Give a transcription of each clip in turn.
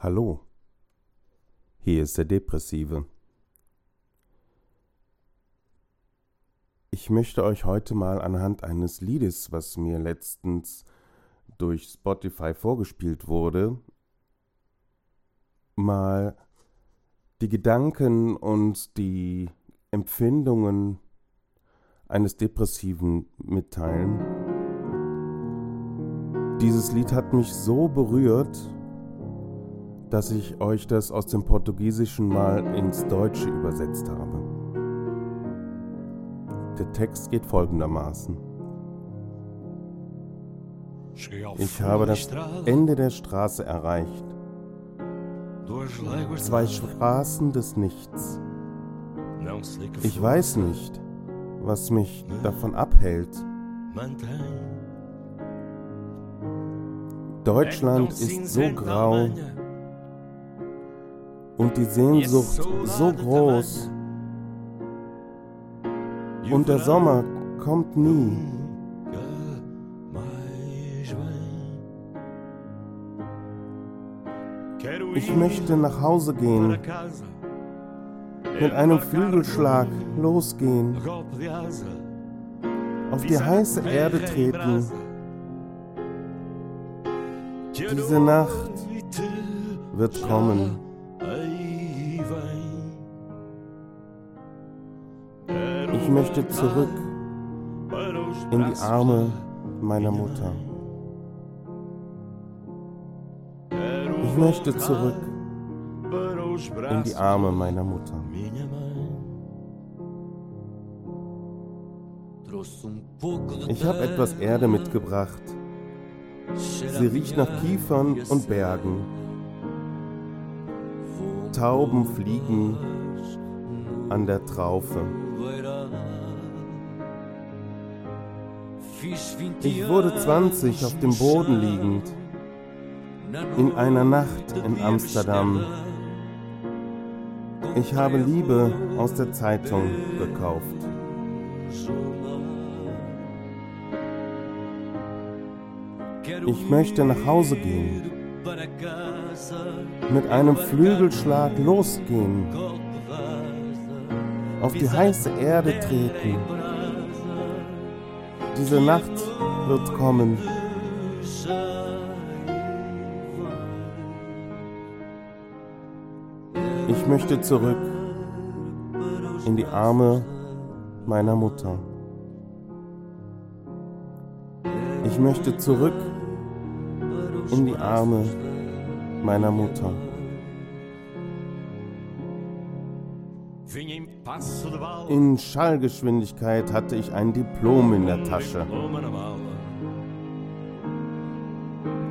Hallo, hier ist der Depressive. Ich möchte euch heute mal anhand eines Liedes, was mir letztens durch Spotify vorgespielt wurde, mal die Gedanken und die Empfindungen eines Depressiven mitteilen. Dieses Lied hat mich so berührt, dass ich euch das aus dem Portugiesischen mal ins Deutsche übersetzt habe. Der Text geht folgendermaßen. Ich habe das Ende der Straße erreicht. Zwei Straßen des Nichts. Ich weiß nicht, was mich davon abhält. Deutschland ist so grau und die Sehnsucht so groß. Und der Sommer kommt nie. Ich möchte nach Hause gehen, mit einem Flügelschlag losgehen, auf die heiße Erde treten. Diese Nacht wird kommen. Ich möchte zurück in die Arme meiner Mutter. Ich möchte zurück in die Arme meiner Mutter. Ich habe etwas Erde mitgebracht. Sie riecht nach Kiefern und Bergen. Tauben fliegen an der Traufe. Ich wurde 20 auf dem Boden liegend, in einer Nacht in Amsterdam. Ich habe Liebe aus der Zeitung gekauft. Ich möchte nach Hause gehen, mit einem Flügelschlag losgehen, auf die heiße Erde treten diese Nacht wird kommen. Ich möchte zurück in die Arme meiner Mutter. Ich möchte zurück in die Arme meiner Mutter. In Schallgeschwindigkeit hatte ich ein Diplom in der Tasche.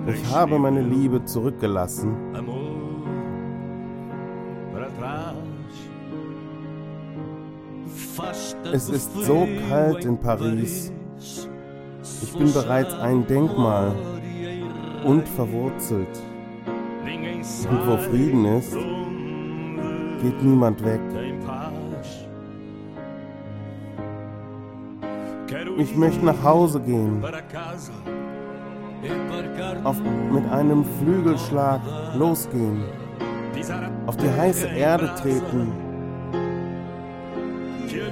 Ich habe meine Liebe zurückgelassen. Es ist so kalt in Paris. Ich bin bereits ein Denkmal und verwurzelt. Und wo Frieden ist, geht niemand weg. Ich möchte nach Hause gehen. Auf, mit einem Flügelschlag losgehen. Auf die heiße Erde treten.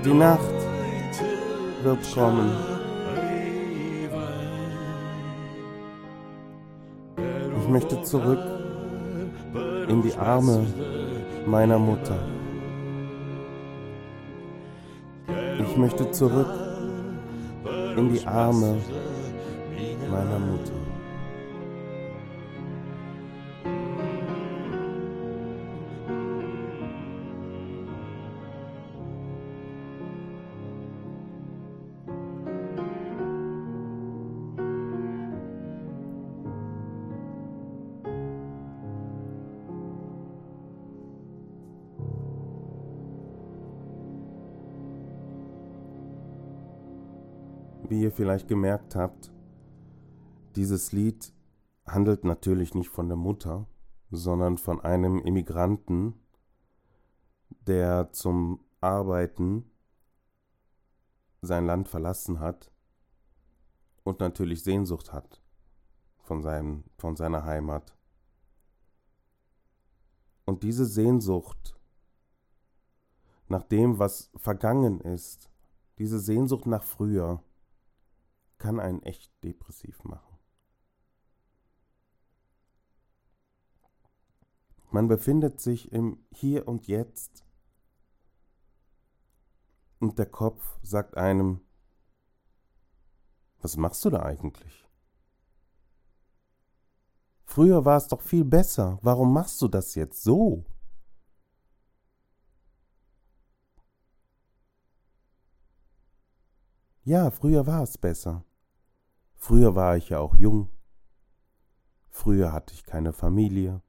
Die Nacht wird kommen. Ich möchte zurück in die Arme meiner Mutter. Ich möchte zurück in die Arme meiner Mutter. Wie ihr vielleicht gemerkt habt, dieses Lied handelt natürlich nicht von der Mutter, sondern von einem Immigranten, der zum Arbeiten sein Land verlassen hat und natürlich Sehnsucht hat von, seinem, von seiner Heimat. Und diese Sehnsucht nach dem, was vergangen ist, diese Sehnsucht nach früher, kann einen echt depressiv machen. Man befindet sich im Hier und Jetzt und der Kopf sagt einem, was machst du da eigentlich? Früher war es doch viel besser. Warum machst du das jetzt so? Ja, früher war es besser. Früher war ich ja auch jung. Früher hatte ich keine Familie.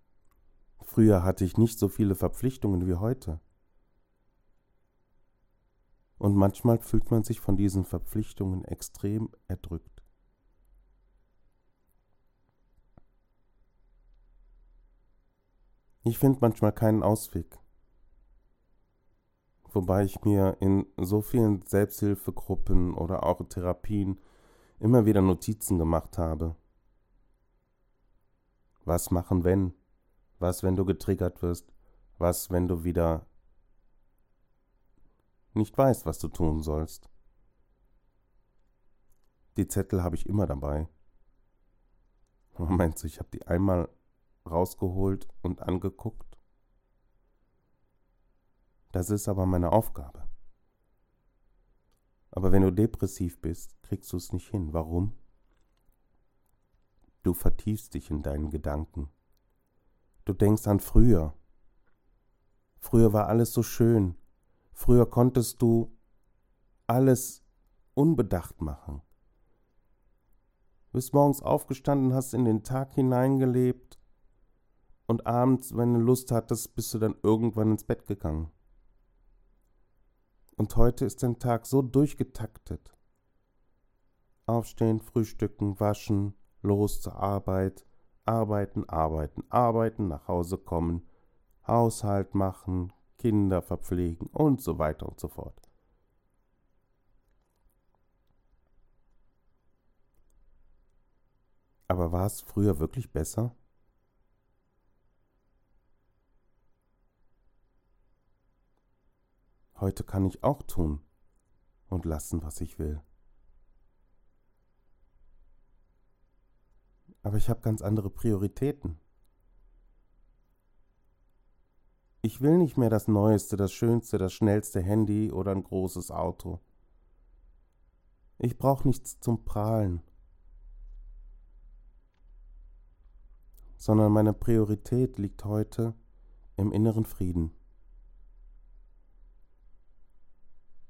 Früher hatte ich nicht so viele Verpflichtungen wie heute. Und manchmal fühlt man sich von diesen Verpflichtungen extrem erdrückt. Ich finde manchmal keinen Ausweg. Wobei ich mir in so vielen Selbsthilfegruppen oder auch Therapien immer wieder Notizen gemacht habe. Was machen, wenn? Was, wenn du getriggert wirst? Was, wenn du wieder nicht weißt, was du tun sollst? Die Zettel habe ich immer dabei. Moment, ich habe die einmal rausgeholt und angeguckt. Das ist aber meine Aufgabe. Aber wenn du depressiv bist, kriegst du es nicht hin. Warum? Du vertiefst dich in deinen Gedanken. Du denkst an früher. Früher war alles so schön. Früher konntest du alles unbedacht machen. Du bist morgens aufgestanden, hast in den Tag hineingelebt und abends, wenn du Lust hattest, bist du dann irgendwann ins Bett gegangen. Und heute ist dein Tag so durchgetaktet. Aufstehen, frühstücken, waschen, los zur Arbeit, Arbeiten, arbeiten, arbeiten, nach Hause kommen, Haushalt machen, Kinder verpflegen und so weiter und so fort. Aber war es früher wirklich besser? Heute kann ich auch tun und lassen, was ich will. Aber ich habe ganz andere Prioritäten. Ich will nicht mehr das Neueste, das Schönste, das schnellste Handy oder ein großes Auto. Ich brauche nichts zum Prahlen, sondern meine Priorität liegt heute im inneren Frieden.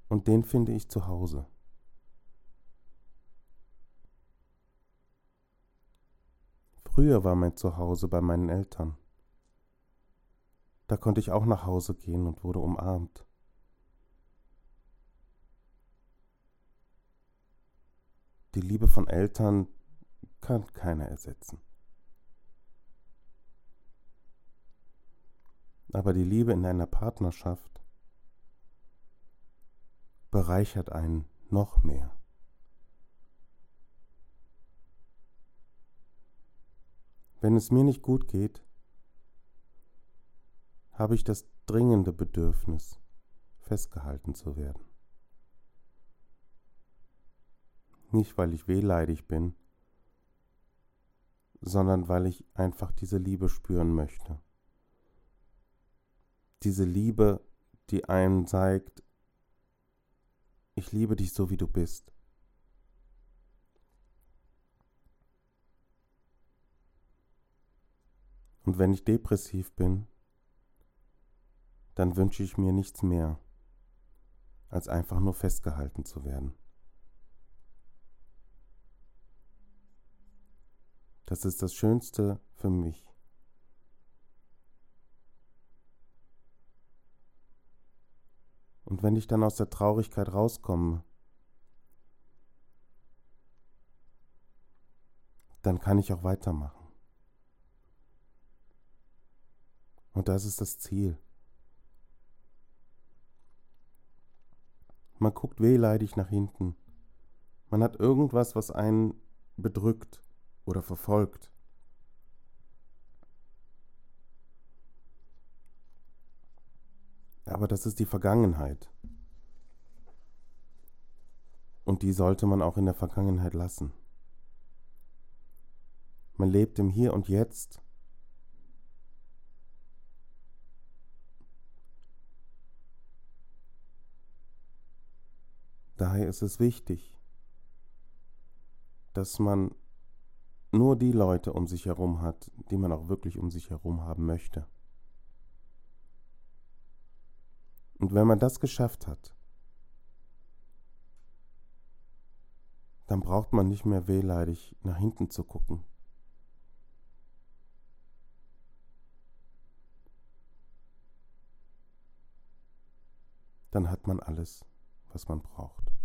Und den finde ich zu Hause. Früher war mein Zuhause bei meinen Eltern. Da konnte ich auch nach Hause gehen und wurde umarmt. Die Liebe von Eltern kann keiner ersetzen. Aber die Liebe in einer Partnerschaft bereichert einen noch mehr. Wenn es mir nicht gut geht, habe ich das dringende Bedürfnis, festgehalten zu werden. Nicht, weil ich wehleidig bin, sondern weil ich einfach diese Liebe spüren möchte. Diese Liebe, die einem zeigt, ich liebe dich so, wie du bist. Und wenn ich depressiv bin, dann wünsche ich mir nichts mehr, als einfach nur festgehalten zu werden. Das ist das Schönste für mich. Und wenn ich dann aus der Traurigkeit rauskomme, dann kann ich auch weitermachen. Und das ist das Ziel. Man guckt wehleidig nach hinten. Man hat irgendwas, was einen bedrückt oder verfolgt. Aber das ist die Vergangenheit. Und die sollte man auch in der Vergangenheit lassen. Man lebt im Hier und Jetzt. Daher ist es wichtig, dass man nur die Leute um sich herum hat, die man auch wirklich um sich herum haben möchte. Und wenn man das geschafft hat, dann braucht man nicht mehr wehleidig nach hinten zu gucken. Dann hat man alles, was man braucht.